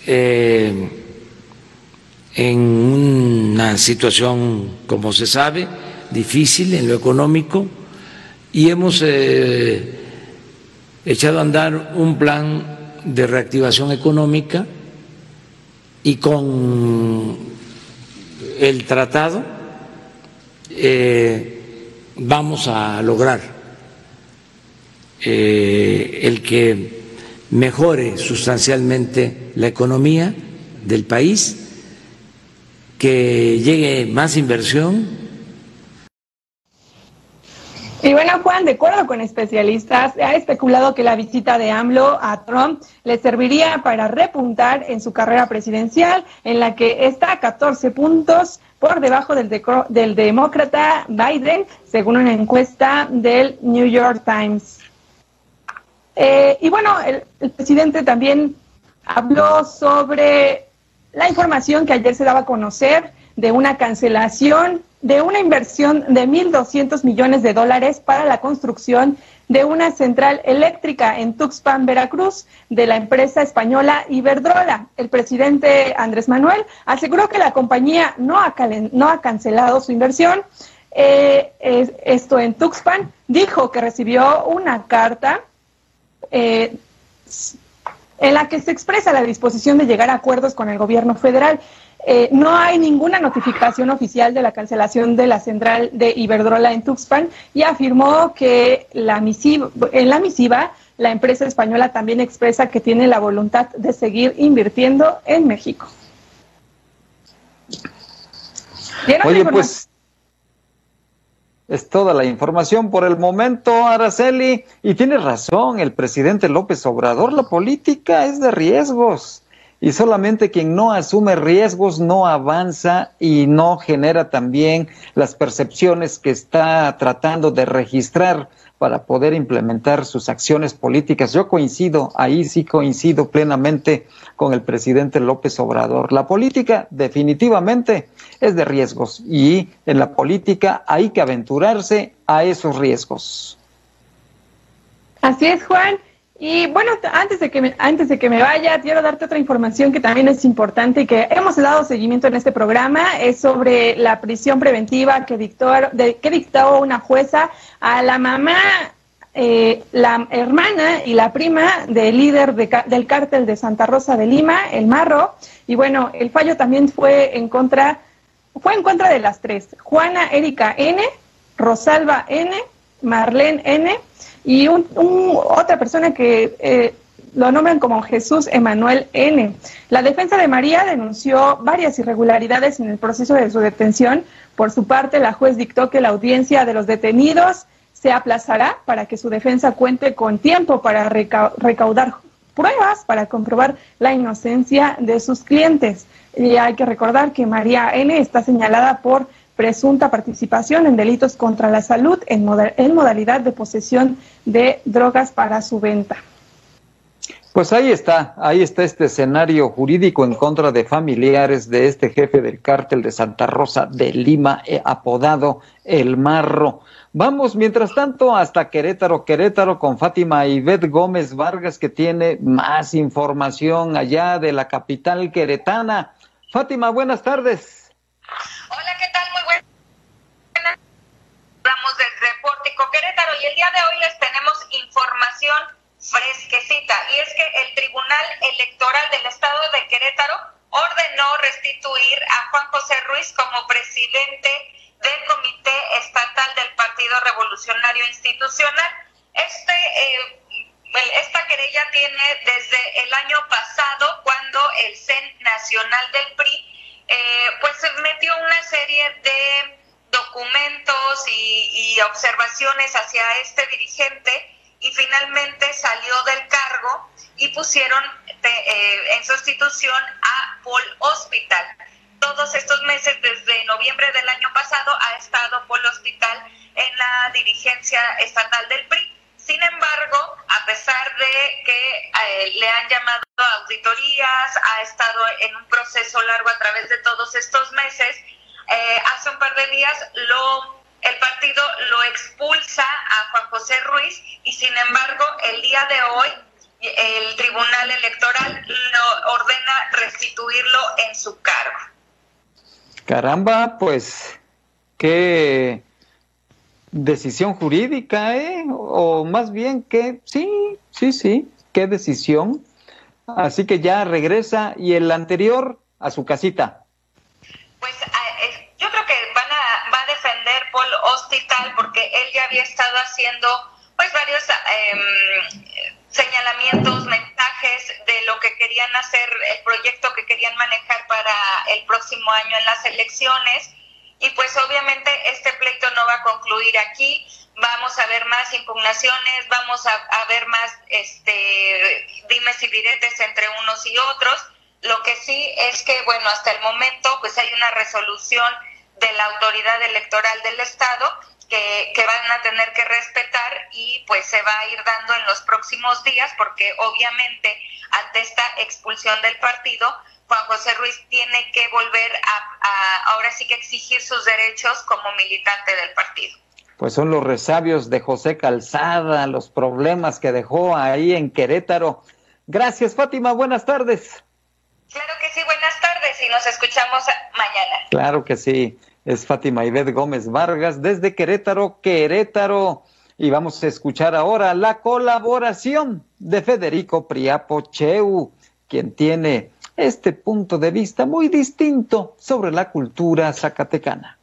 [SPEAKER 10] eh, en una situación, como se sabe, difícil en lo económico y hemos eh, echado a andar un plan de reactivación económica y con el tratado eh, vamos a lograr el que mejore sustancialmente la economía del país, que llegue más inversión.
[SPEAKER 2] Y bueno, Juan, de acuerdo con especialistas, ha especulado que la visita de AMLO a Trump le serviría para repuntar en su carrera presidencial, en la que está a 14 puntos por debajo del, del demócrata Biden, según una encuesta del New York Times. Eh, y bueno, el, presidente también habló sobre la información que ayer se daba a conocer de una cancelación de una inversión de 1.200 millones de dólares para la construcción de una central eléctrica en Tuxpan, Veracruz, de la empresa española Iberdrola. El presidente Andrés Manuel aseguró que la compañía no ha, no cancelado su inversión. Eh, esto en Tuxpan, dijo que recibió una carta eh, en la que se expresa la disposición de llegar a acuerdos con el gobierno federal. Eh, no hay ninguna notificación oficial de la cancelación de la central de Iberdrola en Tuxpan y afirmó que la misiva, en la misiva la empresa española también expresa que tiene la voluntad de seguir invirtiendo en México.
[SPEAKER 1] Oye, pues es toda la información por el momento, Araceli. Y tiene razón el presidente López Obrador, la política es de riesgos. Y solamente quien no asume riesgos no avanza y no genera también las percepciones que está tratando de registrar para poder implementar sus acciones políticas. Yo coincido, ahí sí coincido plenamente con el presidente López Obrador. La política definitivamente es de riesgos y en la política hay que aventurarse a esos riesgos.
[SPEAKER 2] Así es, Juan. Y bueno, antes de que me, antes de que me vaya, quiero darte otra información que también es importante y que hemos dado seguimiento en este programa, es sobre la prisión preventiva que dictó, de, que dictó una jueza a la mamá, eh, la hermana y la prima del líder del cártel de Santa Rosa de Lima, el Marro. Y bueno, el fallo también fue en contra, fue en contra de las tres, Juana Erika N, Rosalba N, Marlene N y un, otra persona que eh, lo nombran como Jesús Emanuel N. La defensa de María denunció varias irregularidades en el proceso de su detención. Por su parte, la juez dictó que la audiencia de los detenidos se aplazará para que su defensa cuente con tiempo para recaudar pruebas para comprobar la inocencia de sus clientes. Y hay que recordar que María N está señalada por presunta participación en delitos contra la salud en, modalidad de posesión de drogas para su venta.
[SPEAKER 1] Pues ahí está, ahí está este escenario jurídico en contra de familiares de este jefe del cártel de Santa Rosa de Lima, eh, apodado El Marro. Vamos, mientras tanto, hasta Querétaro, Querétaro con Fátima Ivette Gómez Vargas, que tiene más información allá de la capital queretana. Fátima, buenas tardes.
[SPEAKER 11] Hola, ¿qué tal? Muy buenas. Hablamos desde Querétaro y el día de hoy les tenemos información fresquecita. Y es que el Tribunal Electoral del Estado de Querétaro ordenó restituir a Juan José Ruiz como presidente del Comité Estatal del Partido Revolucionario Institucional. Este, eh, esta querella tiene desde el año pasado, cuando el CEN Nacional del PRI eh, pues metió una serie de documentos y, observaciones hacia este dirigente y finalmente salió del cargo y pusieron eh, en sustitución a Paul Hospital todos estos meses, desde noviembre del año pasado, ha estado el hospital en la dirigencia estatal del PRI. Sin embargo, a pesar de que eh, le han llamado auditorías, ha estado en un proceso largo a través de todos estos meses, eh, hace un par de días lo, el partido lo expulsa a Juan José Ruiz y sin embargo el día de hoy el Tribunal Electoral lo ordena restituirlo en su cargo.
[SPEAKER 1] Caramba, pues qué decisión jurídica, ¿eh? O más bien que sí, sí, sí, qué decisión. Así que ya regresa y el anterior a su casita.
[SPEAKER 11] Porque él ya había estado haciendo pues varios em, señalamientos, mensajes de lo que querían hacer, el proyecto que querían manejar para el próximo año en las elecciones. Y pues obviamente este pleito no va a concluir aquí. Vamos a ver más impugnaciones, vamos a, ver más este, dimes y diretes entre unos y otros. Lo que sí es que, bueno, hasta el momento pues hay una resolución de la autoridad electoral del Estado que, van a tener que respetar y pues se va a ir dando en los próximos días porque obviamente ante esta expulsión del partido, Juan José Ruiz tiene que volver a, ahora sí que exigir sus derechos como militante del partido.
[SPEAKER 1] Pues son los resabios de José Calzada, los problemas que dejó ahí en Querétaro. Gracias, Fátima. Buenas tardes.
[SPEAKER 11] Claro que sí, buenas tardes y nos escuchamos mañana.
[SPEAKER 1] Claro que sí es Fátima Ived Gómez Vargas desde Querétaro, Querétaro. Y vamos a escuchar ahora la colaboración de Federico Priapo Cheu, quien tiene este punto de vista muy distinto sobre la cultura zacatecana.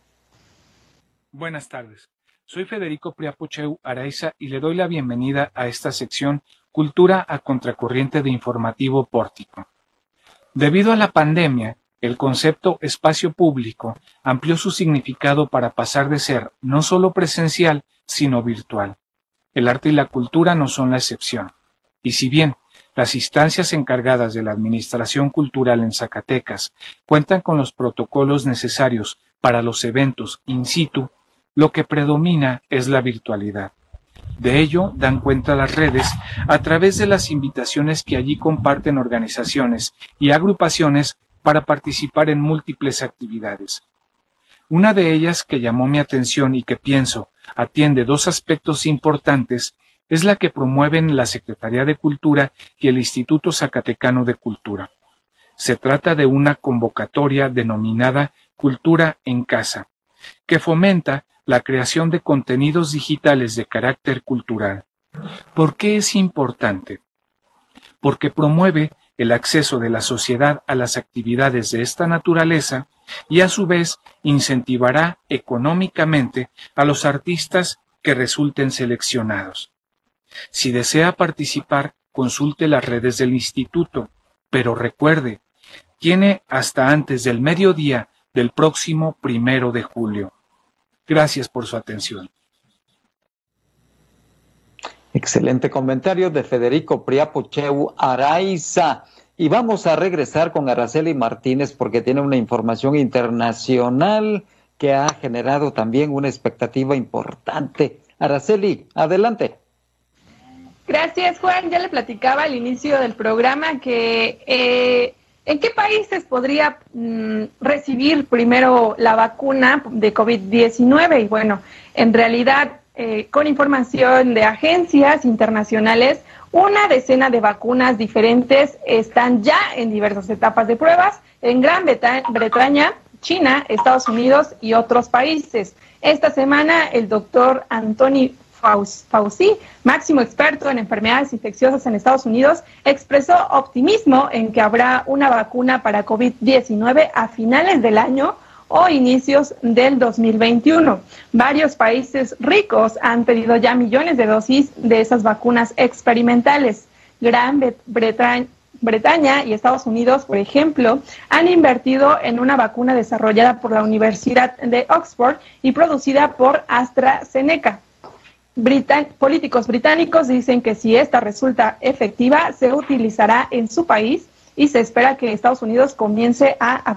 [SPEAKER 12] Buenas tardes. Soy Federico Priapo Cheu Araiza y le doy la bienvenida a esta sección Cultura a Contracorriente de Informativo Pórtico. Debido a la pandemia, el concepto espacio público amplió su significado para pasar de ser no solo presencial, sino virtual. El arte y la cultura no son la excepción. Y si bien las instancias encargadas de la Administración Cultural en Zacatecas cuentan con los protocolos necesarios para los eventos in situ, lo que predomina es la virtualidad. De ello dan cuenta las redes a través de las invitaciones que allí comparten organizaciones y agrupaciones para participar en múltiples actividades. Una de ellas que llamó mi atención y que pienso atiende dos aspectos importantes es la que promueven la Secretaría de Cultura y el Instituto Zacatecano de Cultura. Se trata de una convocatoria denominada Cultura en Casa, que fomenta la creación de contenidos digitales de carácter cultural. ¿Por qué es importante? Porque promueve el acceso de la sociedad a las actividades de esta naturaleza y a su vez incentivará económicamente a los artistas que resulten seleccionados. Si desea participar, consulte las redes del instituto, pero recuerde, tiene hasta antes del mediodía del próximo primero de julio. Gracias por su atención.
[SPEAKER 1] Excelente comentario de Federico Priapocheu Araiza. Y vamos a regresar con Araceli Martínez porque tiene una información internacional que ha generado también una expectativa importante. Araceli, adelante.
[SPEAKER 2] Gracias, Juan. Ya le platicaba al inicio del programa que eh, en qué países podría mm, recibir primero la vacuna de COVID-19. Y bueno, en realidad, eh, con información de agencias internacionales, una decena de vacunas diferentes están ya en diversas etapas de pruebas en Gran Bretaña, China, Estados Unidos y otros países. Esta semana el doctor Anthony Fauci, máximo experto en enfermedades infecciosas en Estados Unidos, expresó optimismo en que habrá una vacuna para COVID-19 a finales del año o inicios del 2021. Varios países ricos han pedido ya millones de dosis de esas vacunas experimentales. Gran Bretaña y Estados Unidos, por ejemplo, han invertido en una vacuna desarrollada por la Universidad de Oxford y producida por AstraZeneca políticos británicos dicen que si esta resulta efectiva, se utilizará en su país y se espera que Estados Unidos comience a,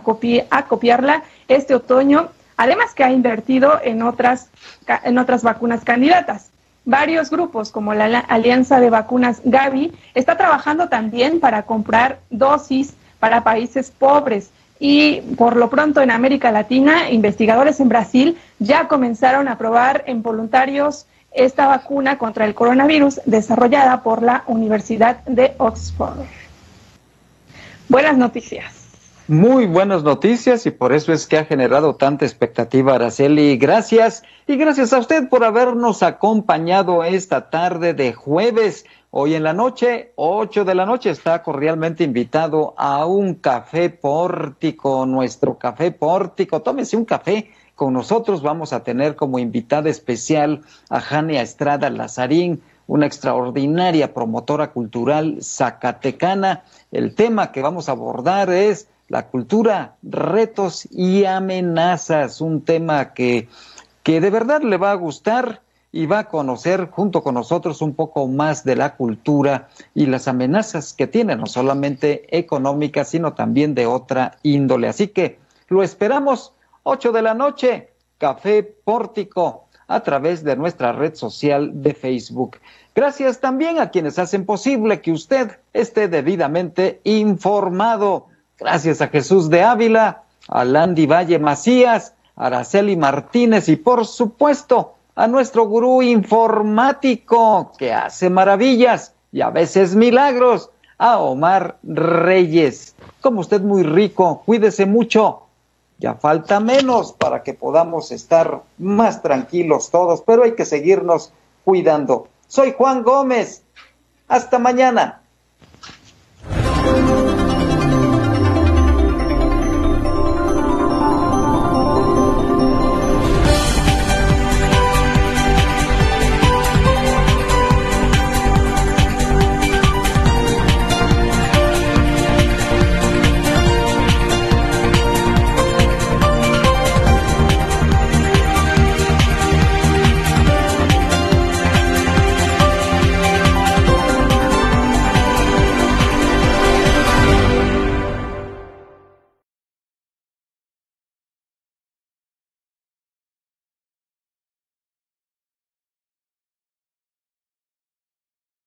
[SPEAKER 2] copiarla este otoño, además que ha invertido en otras, en otras vacunas candidatas. Varios grupos, como la Alianza de Vacunas Gavi, está trabajando también para comprar dosis para países pobres. Y por lo pronto en América Latina, investigadores en Brasil ya comenzaron a probar en voluntarios esta vacuna contra el coronavirus desarrollada por la Universidad de Oxford. Buenas noticias.
[SPEAKER 1] Muy buenas noticias y por eso es que ha generado tanta expectativa, Araceli. Gracias y gracias a usted por habernos acompañado esta tarde de jueves. Hoy en la noche, 8 de la noche, está cordialmente invitado a un café pórtico, nuestro café pórtico. Tómese un café con nosotros vamos a tener como invitada especial a Jania Estrada Lazarín, una extraordinaria promotora cultural zacatecana. El tema que vamos a abordar es la cultura, retos y amenazas, un tema que, que de verdad le va a gustar y va a conocer junto con nosotros un poco más de la cultura y las amenazas que tiene, no solamente económicas, sino también de otra índole. Así que lo esperamos 8 de la noche, Café Pórtico, a través de nuestra red social de Facebook. Gracias también a quienes hacen posible que usted esté debidamente informado. Gracias a Jesús de Ávila, a Landy Valle Macías, a Araceli Martínez y por supuesto a nuestro gurú informático que hace maravillas y a veces milagros, a Omar Reyes. Como usted muy rico, cuídese mucho ya falta menos para que podamos estar más tranquilos todos, pero hay que seguirnos cuidando. Soy Juan Gómez. Hasta mañana.